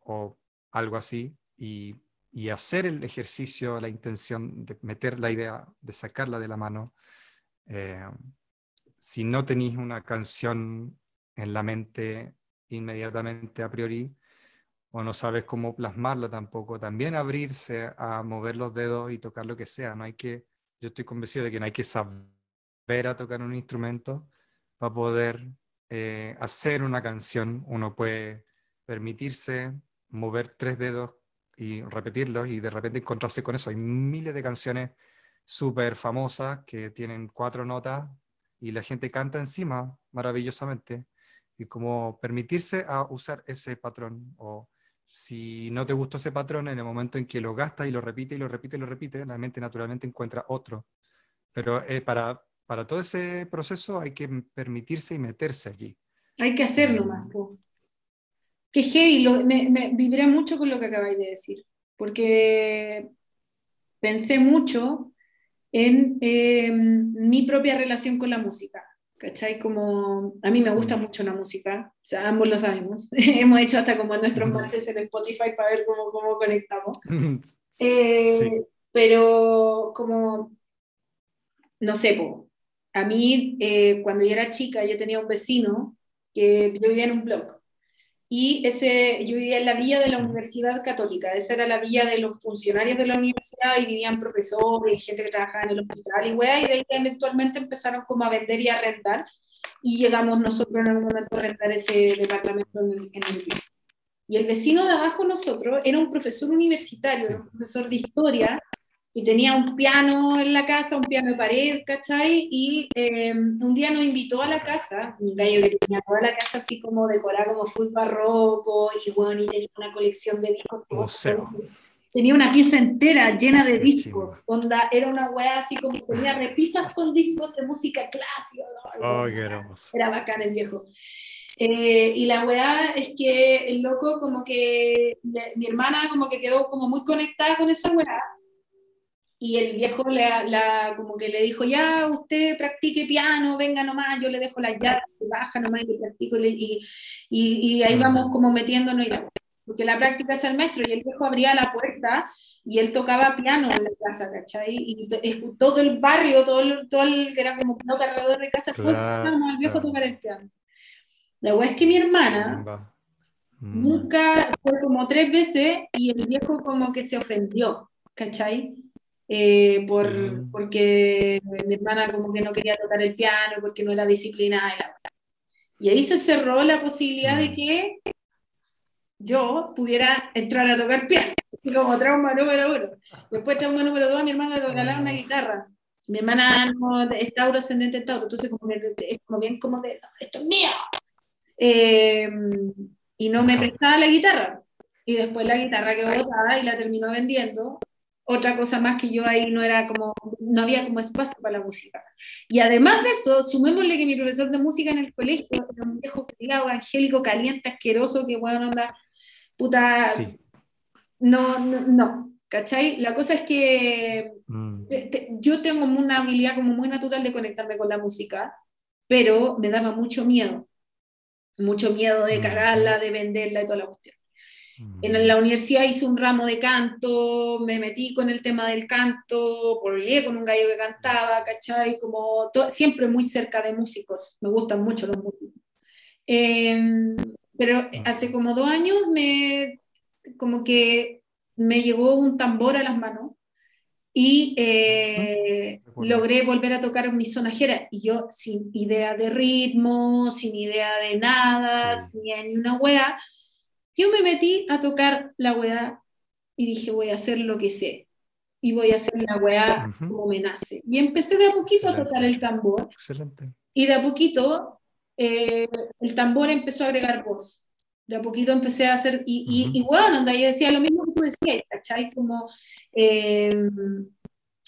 o algo así y, y hacer el ejercicio, la intención de meter la idea, de sacarla de la mano. Eh, si no tenéis una canción en la mente inmediatamente a priori, no sabes cómo plasmarlo tampoco, también abrirse a mover los dedos y tocar lo que sea. No hay que, yo estoy convencido de que no hay que saber a tocar un instrumento para poder eh, hacer una canción. Uno puede permitirse mover tres dedos y repetirlos y de repente encontrarse con eso. Hay miles de canciones súper famosas que tienen cuatro notas y la gente canta encima maravillosamente y como permitirse a usar ese patrón o si no te gustó ese patrón en el momento en que lo gastas y lo repite y lo repite y lo repite, la mente naturalmente encuentra otro. Pero eh, para, para todo ese proceso hay que permitirse y meterse allí. Hay que hacerlo más. Que hey, me, me vibré mucho con lo que acabáis de decir, porque pensé mucho en em, mi propia relación con la música. ¿Cachai? Como a mí me gusta mm. mucho la música, o sea, ambos lo sabemos. (laughs) Hemos hecho hasta como nuestros matches en Spotify para ver cómo, cómo conectamos. (laughs) Eh, pero como, no sé, a mí eh, cuando yo era chica yo tenía un vecino que yo vivía en un blog y ese, yo vivía en la villa de la Universidad Católica, esa era la villa de los funcionarios de la universidad y vivían profesores gente que trabajaba en el hospital y wea, y de ahí eventualmente empezaron como a vender y a rentar y llegamos nosotros en algún momento a rentar ese departamento en el, en el Y el vecino de abajo nosotros era un profesor universitario, un profesor de historia, y tenía un piano en la casa, un piano de pared, ¿cachai? Y eh, un día nos invitó a la casa, un gallo que tenía toda la casa así como decorada como full barroco, y bueno, y tenía una colección de discos. Museo. Tenía una pieza entera llena de discos, onda, era una weá así como tenía repisas con discos de música clásica. Oh, qué hermoso. Era bacán el viejo. Eh, y la weá es que el loco como que, mi hermana como que quedó como muy conectada con esa weá, y el viejo la, como que le dijo, ya, usted practique piano, venga nomás, yo le dejo las llaves, baja nomás y le practico, y, y, ahí vamos como metiéndonos, y porque la práctica es el maestro, y el viejo abría la puerta y él tocaba piano en la casa, ¿cachai? Y todo el barrio, todo el, todo el que era como un alrededor de casa, claro, al viejo tocar el piano. La verdad es que mi hermana mm. nunca, fue como tres veces, y el viejo como que se ofendió, ¿cachai? Eh, por, mm. porque mi hermana como que no quería tocar el piano, porque no era disciplinada. Y ahí se cerró la posibilidad de mm. que yo pudiera entrar a tocar piano, como trauma número uno. Después trauma número dos, mi hermana le regalaron una guitarra. Mi hermana no, es Tauro ascendente Tauro, entonces como es como bien como de, esto es mío. Eh, y no me prestaba la guitarra. Y después la guitarra quedó botada y la terminó vendiendo otra cosa más que yo ahí no era como, no había como espacio para la música. Y además de eso, sumémosle que mi profesor de música en el colegio era un viejo criado, angélico, caliente, asqueroso, que bueno, anda, puta, no, no, no, ¿cachai? La cosa es que mm. yo tengo una habilidad como muy natural de conectarme con la música, pero me daba mucho miedo, mucho miedo de mm. cagarla, de venderla y toda la cuestión. En la universidad hice un ramo de canto, me metí con el tema del canto, volví con un gallo que cantaba, ¿cachai? Como siempre muy cerca de músicos, me gustan mucho los músicos. Em, pero hace como dos años me, como que me llegó un tambor a las manos y eh, logré volver a tocar mi sonajera y yo sin idea de ritmo, sin idea de nada, sin ni una wea, yo me metí a tocar la wea y dije voy a hacer lo que sé y voy a hacer la wea como me nace. Y empecé de a poquito a tocar el tambor. Excelente. Y de a poquito eh, el tambor empezó a agregar voz. De a poquito empecé a hacer, y, y, bueno, yo decía lo mismo que tú decías, ¿cachai? Como eh,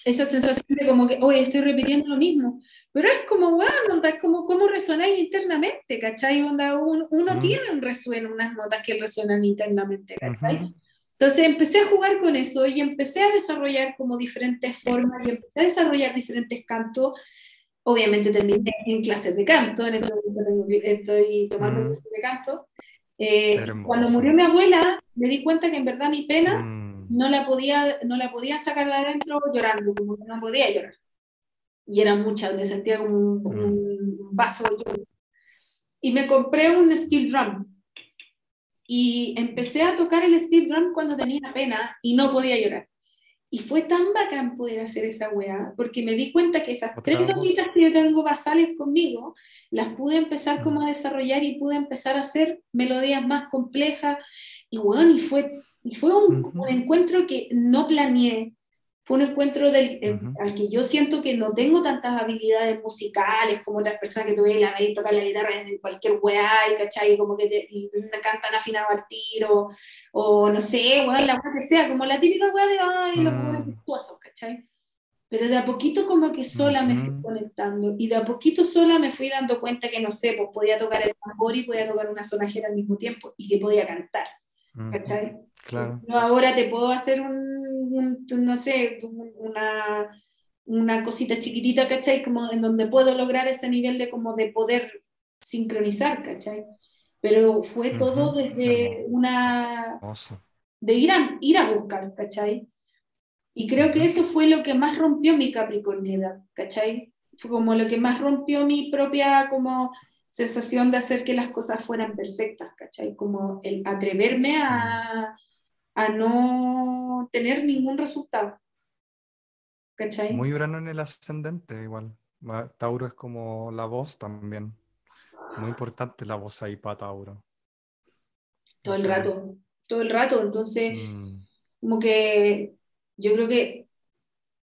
esa sensación de como que, oye, estoy repitiendo lo mismo. Pero es como, bueno, es como cómo resonáis internamente, ¿cachai? Onda, uno, tiene un resueno, unas notas que resuenan internamente, ¿cachai? Entonces empecé a jugar con eso y empecé a desarrollar como diferentes formas y empecé a desarrollar diferentes cantos. Obviamente terminé en clases de canto, en este momento estoy tomando clases de canto. Eh, cuando murió mi abuela, me di cuenta que en verdad mi pena mm. no, la podía, no la podía sacar de adentro llorando, como que no podía llorar. Y era mucha, me sentía como un, un vaso de Y me compré un steel drum. Y empecé a tocar el steel drum cuando tenía pena y no podía llorar. Y fue tan bacán poder hacer esa weá, porque me di cuenta que esas tres notitas que yo tengo basales conmigo, las pude empezar como a desarrollar y pude empezar a hacer melodías más complejas. Y bueno, y fue, y fue un, un encuentro que no planeé, fue un encuentro del, eh, al que yo siento que no tengo tantas habilidades musicales como otras personas que tuve la y tocar la guitarra en cualquier weá, y ¿cachai? Como que te, me cantan afinado al tiro, o no sé, weá, la weá que sea, como la típica weá de, ay, los mm. virtuosos, ¿cachai? Pero de a poquito como que sola me fui conectando, y de a poquito sola me fui dando cuenta que, no sé, pues podía tocar el tambor y podía tocar una sonajera al mismo tiempo, y que podía cantar, ¿cachai? Claro. Yo ahora te puedo hacer un, no sé, una, una cosita chiquitita, ¿cachai? Como en donde puedo lograr ese nivel de como de poder sincronizar, ¿cachai? Pero fue todo desde una... De ir a, ir a buscar, ¿cachai? Y creo que eso fue lo que más rompió mi capricorniedad, ¿cachai? Fue como lo que más rompió mi propia como sensación de hacer que las cosas fueran perfectas, ¿cachai? Como el atreverme a, a no tener ningún resultado. ¿Cachai? Muy Urano en el ascendente, igual. Tauro es como la voz también. Muy importante la voz ahí para Tauro. Todo el rato, todo el rato. Entonces, mm. como que yo creo que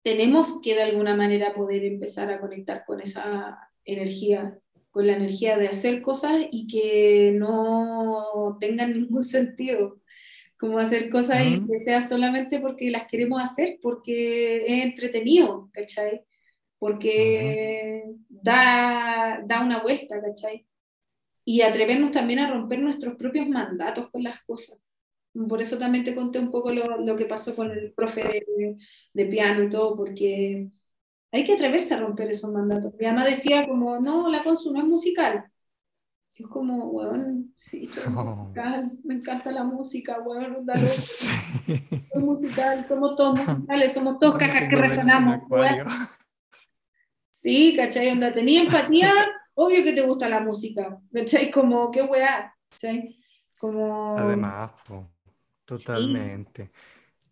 tenemos que de alguna manera poder empezar a conectar con esa energía, con la energía de hacer cosas y que no tengan ningún (laughs) sentido como hacer cosas y que sea solamente porque las queremos hacer, porque es entretenido, ¿cachai? Porque da, da una vuelta, ¿cachai? Y atrevernos también a romper nuestros propios mandatos con las cosas. Por eso también te conté un poco lo, lo que pasó con el profe de, de, piano y todo, porque hay que atreverse a romper esos mandatos. Mi mamá decía como, no, la consu no es musical. Yo como, weón, sí, soy (laughs) musical, me encanta la música, weón, dale. (laughs) Sí. Soy musical, somos todos musicales, somos todos cajas que resonamos, Sí, ¿cachai? Onda, tenía empatía, obvio que te gusta la música, ¿cachai? Como, qué weá, ¿cachai? Como... Además, totalmente.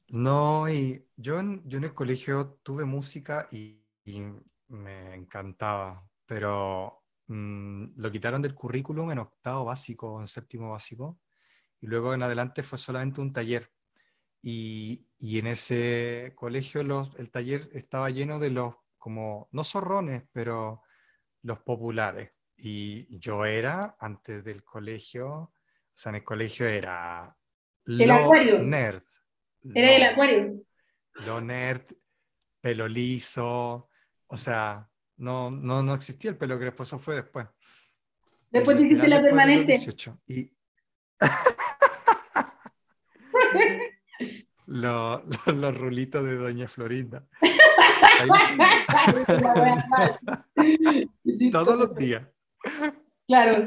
No, y yo en, yo en el colegio tuve música y me encantaba, pero Mm, lo quitaron del currículum en octavo básico, en séptimo básico, y luego en adelante fue solamente un taller. Y, y en ese colegio los, el taller estaba lleno de los, como, no zorrones, pero los populares. Y yo era, antes del colegio, o sea, en el colegio era... El acuario. Nerd. Era el acuario. Lo nerd, pelo liso, o sea, no, no, no existía el pelo crespo, eso fue después. Después te hiciste la permanente. Y... (laughs) los, los, rulitos de Doña Florinda. (laughs) Todos los días. Claro.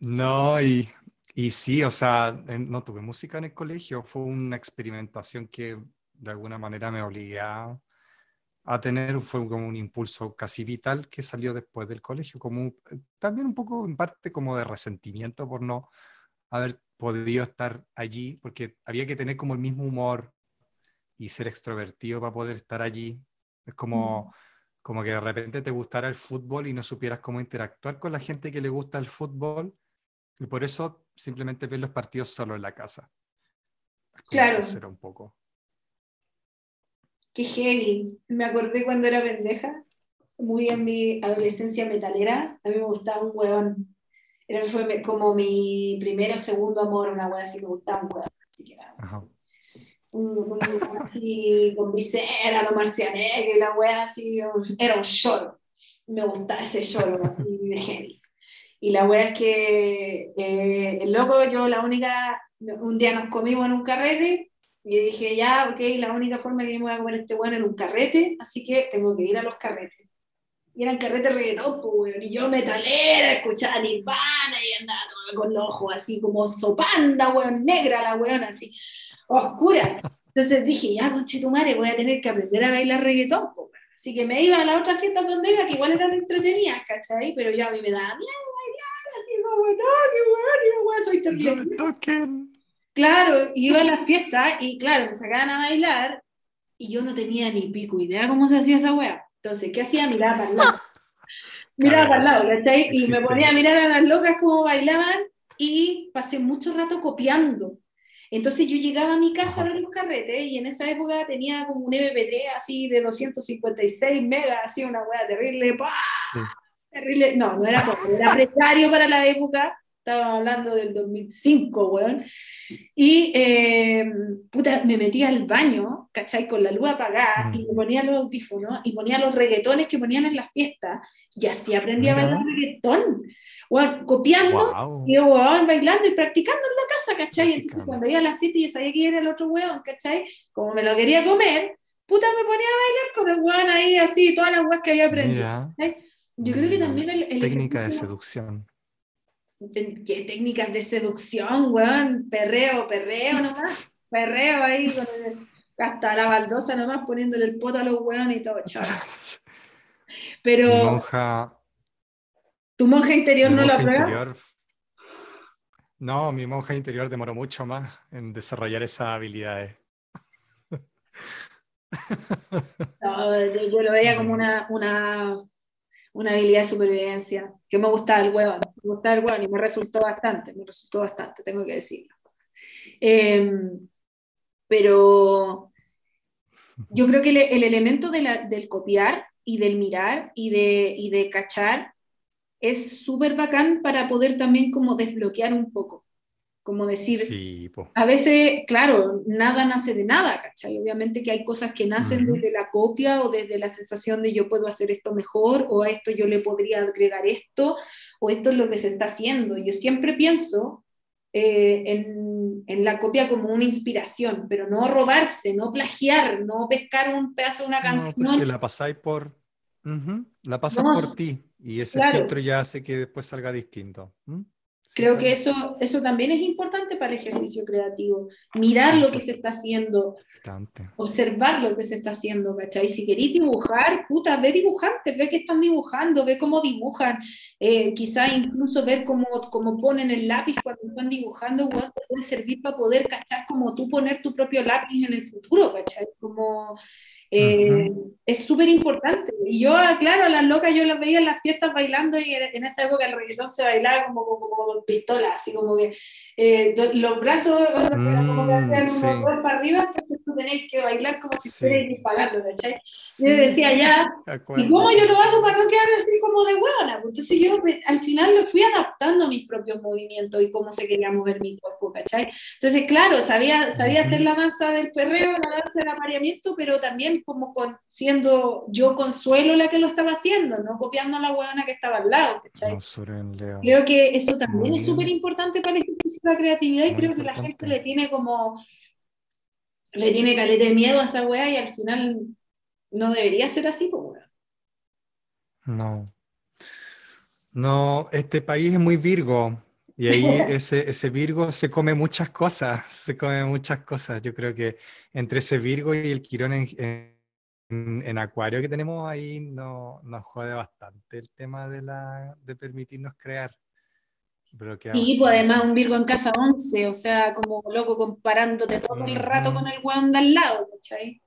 No, y, y sí, o sea, no tuve música en el colegio, fue una experimentación que de alguna manera me obligué a, tener fue como un impulso casi vital que salió después del colegio, como eh, también un poco en parte como de resentimiento por no haber podido estar allí, porque había que tener como el mismo humor y ser extrovertido para poder estar allí. Es como, como que de repente te gustara el fútbol y no supieras cómo interactuar con la gente que le gusta el fútbol y por eso simplemente ves los partidos solo en la casa. Claro. Será un poco. Qué heavy. Me acordé cuando era pendeja, muy en mi adolescencia metalera, a mí me gustaba un huevón. Era, fue como mi primero o segundo amor, una hueá así, me gustaba un huevón. Así que era un, así con visera, lo marcianeque, la wea así, era un lloro. Me gustaba ese lloro así de heavy. Y la wea es que eh, el loco, yo la única, un día nos comimos en un carrete y dije, ya, ok, la única forma que me voy a comer este weón en un carrete, así que tengo que ir a los carretes. Y eran carretes reggaetón, pues, y yo metalera, escuchaba Nirvana y andaba con los ojos así como sopanda, weón, negra la weón, así oscura. Entonces dije, ya, conche tu madre, voy a tener que aprender a bailar reggaetón. Así que me iba a las otras fiestas donde iba, que igual eran entretenidas, ¿cachai? Pero ya a mí me daba miedo bailar, así como, no, qué bueno, soy terrible. Claro, iba a las fiestas y claro, me sacaban a bailar y yo no tenía ni pico idea cómo se hacía esa wea. Entonces, ¿qué hacía? Miraba para el lado. (laughs) Miraba para el lado, ¿cachai? Y me ponía a mirar a las locas cómo bailaban y pasé mucho rato copiando. Entonces yo llegaba a mi casa a ver los carretes y en esa época tenía como un MP3 así de 256 megas, así una hueá terrible, terrible, no, no era era precario para la época, estaba hablando del 2005, weón, y eh, puta, me metía al baño, ¿cachai? Con la luz apagada y me ponía los audífonos y ponía los reggaetones que ponían en las fiestas y así aprendí a bailar reggaetón copiando y bailando y practicando en la casa, ¿cachai? Entonces cuando iba a la fiesta y yo sabía que era el otro weón, ¿cachai? Como me lo quería comer, puta, me ponía a bailar con el weón ahí así, todas las weas que había aprendido. Yo creo que también el, Técnica de seducción. ¿Qué técnicas de seducción, weón? Perreo, perreo nomás. perreo ahí, hasta la baldosa nomás poniéndole el poto a los weones y todo, chaval. Pero... Monja, ¿Tu monja interior no lo aprueba? No, mi monja interior demoró mucho más en desarrollar esas habilidades. No, yo lo veía como una, una, una, habilidad de supervivencia, que me gustaba el huevo, me gustaba el huevo y me resultó bastante, me resultó bastante, tengo que decirlo. Em, pero yo creo que el, elemento del copiar y del mirar y de, y de cachar es súper bacán para poder también como desbloquear un poco. Como decir, a veces, claro, nada nace de nada, ¿cachai? Obviamente que hay cosas que nacen desde la copia o desde la sensación de yo puedo hacer esto mejor o a esto yo le podría agregar esto o esto es lo que se está haciendo. Yo siempre pienso eh, en, en, la copia como una inspiración, pero no robarse, no plagiar, no pescar un pedazo de una canción. No, la pasáis por, la pasas por ti y ese filtro ya hace que después salga distinto. Creo que eso, eso también es importante para el ejercicio creativo. Mirar lo que se está haciendo, observar lo que se está haciendo, ¿cachai? Si queréis dibujar, puta, ve dibujantes, ve que están dibujando, ve cómo dibujan, eh, quizá incluso ver cómo, cómo, ponen el lápiz cuando están dibujando, puede servir para poder, ¿cachai? Como tú poner tu propio lápiz en el futuro, ¿cachai? Como eh, es súper importante. Y yo, claro, a las locas yo las veía en las fiestas bailando y en esa época el reggaetón se bailaba como, como, con pistola, así como que eh, los brazos como que mm, hacían para arriba, entonces tú tenés que bailar como si estuvieras disparando, ¿cachai? Yo decía ya, ¿y cómo yo lo hago para no quedar así como de huevona? Entonces yo al final lo fui adaptando a mis propios movimientos y cómo se quería mover mi cuerpo, ¿cachai? Entonces, claro, sabía, sabía hacer la danza del perreo, la danza del apareamiento, pero también como con, siendo yo Consuelo la que lo estaba haciendo, no copiando a la huevona que estaba al lado, ¿cachai? Creo que eso también es súper importante para el ejercicio de la creatividad y creo que la gente le tiene como, le tiene caleta de miedo a esa wea y al final no debería ser así, pues No. No, este país es muy Virgo. Y ahí (laughs) ese, ese, Virgo se come muchas cosas, se come muchas cosas. Yo creo que entre ese Virgo y el Quirón en, en, Acuario que tenemos ahí no, nos jode bastante el tema de, la, de permitirnos crear. Y pues además un Virgo en casa 11, o sea, como loco comparándote todo el rato con el weón de al lado, ¿cachai?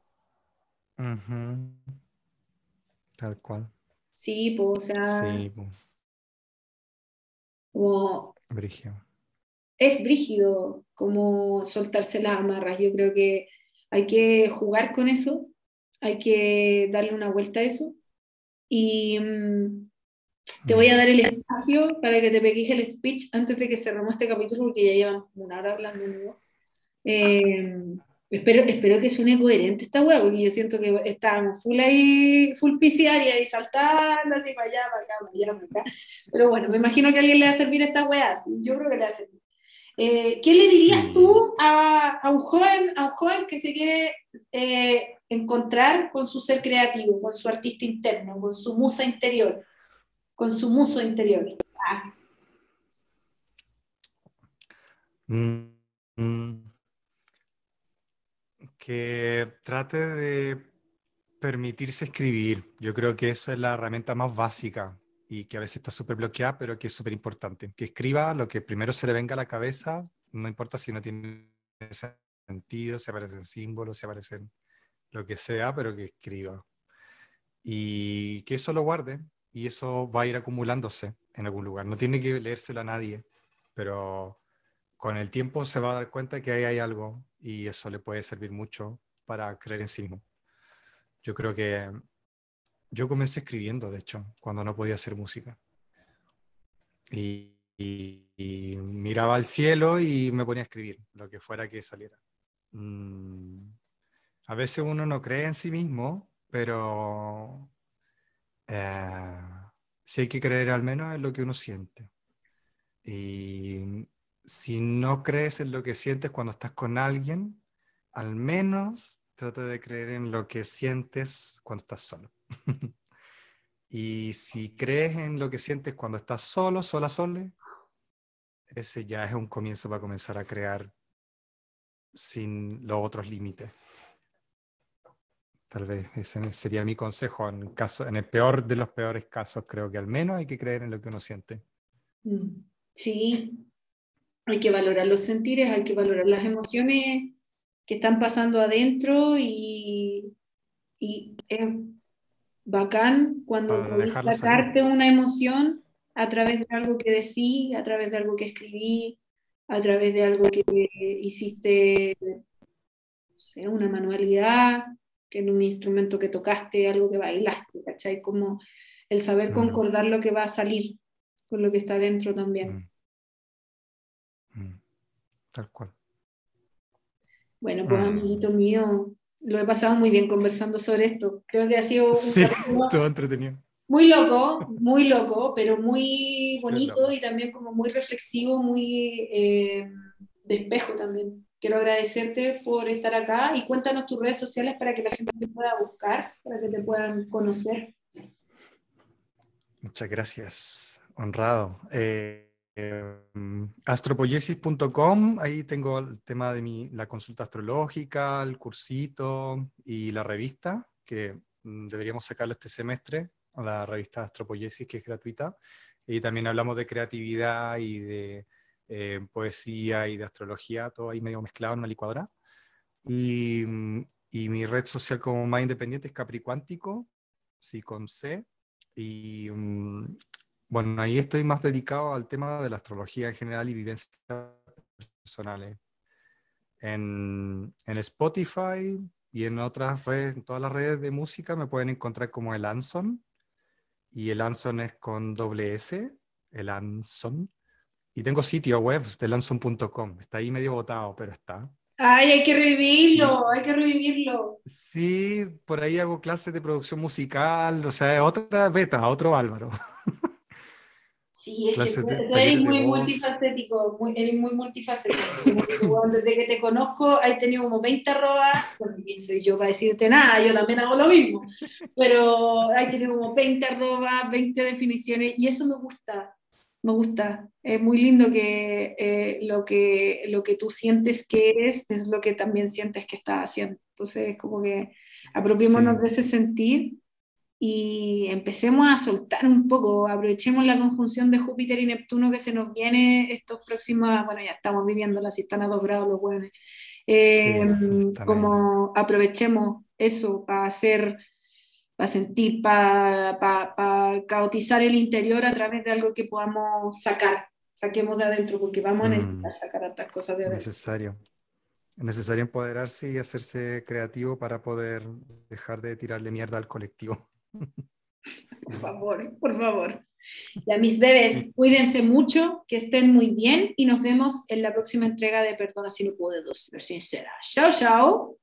Ujú. Tal cual. Sí, pues, o sea, Sí, po, como Brigio. es brígido como soltarse las amarras. Yo creo que hay que jugar con eso, hay que darle una vuelta a eso. Y mm, te voy a dar el espacio para que te pegues el speech antes de que cerremos este capítulo, porque ya llevan una hora hablando. Eh, espero, espero que suene coherente esta hueá, porque yo siento que estábamos full ahí, full pisciaria y saltando así para allá, para acá, para allá, para acá. Pero bueno, me imagino que a alguien le va a servir esta hueá, sí, yo creo que le va a servir. Eh, ¿Qué le dirías Sí. tú a, a un joven, a un joven que se quiere eh, encontrar con su ser creativo, con su artista interno, con su musa interior, con su muso interior? Ah, Mm, mm. Que trate de permitirse escribir. Yo creo que esa es la herramienta más básica y que a veces está súper bloqueada, pero que es súper importante. Que escriba lo que primero se le venga a la cabeza, no importa si no tiene sentido, si aparecen símbolos, si aparecen lo que sea, pero que escriba. Y que eso lo guarde y eso va a ir acumulándose en algún lugar. No tiene que leérselo a nadie, pero con el tiempo se va a dar cuenta que ahí hay algo y eso le puede servir mucho para creer en sí mismo. Yo creo que yo comencé escribiendo, de hecho, cuando no podía hacer música. Y, miraba al cielo y me ponía a escribir, lo que fuera que saliera. Mm, a veces uno no cree en sí mismo, pero eh, sí hay que creer al menos en lo que uno siente. Y si no crees en lo que sientes cuando estás con alguien, al menos trata de creer en lo que sientes cuando estás solo. (laughs) y si crees en lo que sientes cuando estás solo, sola, sole, ese ya es un comienzo para comenzar a crear sin los otros límites. Tal vez ese sería mi consejo. En, caso, en el peor de los peores casos, creo que al menos hay que creer en lo que uno siente. mm, sí, hay que valorar los sentires, hay que valorar las emociones que están pasando adentro y, y es bacán cuando dejarlo sacarte una emoción a través de algo que decí, a través de algo que escribí, a través de algo que hiciste, no sé, una manualidad, que en un instrumento que tocaste, algo que bailaste, ¿cachai? Como el saber Mm. concordar lo que va a salir con lo que está dentro también. Tal cual. Bueno, pues Mm. amiguito mío, lo he pasado muy bien conversando sobre esto. Creo que ha sido un Sí, todo (laughs) entretenido. muy loco, muy loco, pero muy bonito y también como muy reflexivo, muy eh, de espejo también. Quiero agradecerte por estar acá y cuéntanos tus redes sociales para que la gente te pueda buscar, para que te puedan conocer. Muchas gracias. Honrado. Eh, eh, astropoiesis.com, ahí tengo el tema de mi, la consulta astrológica, el cursito y la revista, que mm, deberíamos sacarlo este semestre, la revista Astropoiesis, que es gratuita. Y también hablamos de creatividad y de eh, poesía y de astrología, todo ahí medio mezclado en una licuadora. Y, mm, y mi red social como más independiente es Capricuántico, sí, con C. Y mm, bueno, ahí estoy más dedicado al tema de la astrología en general y vivencias personales. En, en Spotify y en otras redes, en todas las redes de música me pueden encontrar como el Anson. Y el Anson es con doble S, el Anson. Y tengo sitio web, delanson.com. Está ahí medio botado, pero está. Ay, hay que revivirlo, hay que revivirlo. Sí, por ahí hago clases de producción musical, o sea, otra beta, otro Álvaro. (laughs) Sí, es que Clases tú eres muy multifacético, muy- eres muy multifacético. Que, Desde que te conozco, has tenido como 20 arrobas. Bueno, ¿quién soy yo para decirte nada? Yo también hago lo mismo. Pero has tenido como 20 arrobas, 20 definiciones, y eso me gusta. Me gusta. Es muy lindo que, eh, lo que lo que tú sientes que eres es lo que también sientes que estás haciendo. Entonces, como que apropiémonos Sí. de ese sentir y empecemos a soltar un poco, aprovechemos la conjunción de Júpiter y Neptuno que se nos viene estos próximos, bueno, ya estamos viviendo si están a dos grados los buenos, eh, como aprovechemos eso para hacer, para sentir, para, para, caotizar el interior a través de algo que podamos sacar, saquemos de adentro, porque vamos a necesitar mm. sacar otras cosas de adentro. Necesario. Es necesario empoderarse y hacerse creativo para poder dejar de tirarle mierda al colectivo. Por favor, por favor. Ya mis bebés, cuídense mucho, que estén muy bien y nos vemos en la próxima entrega de Perdona si no puedo ser sincera. Chao, chao.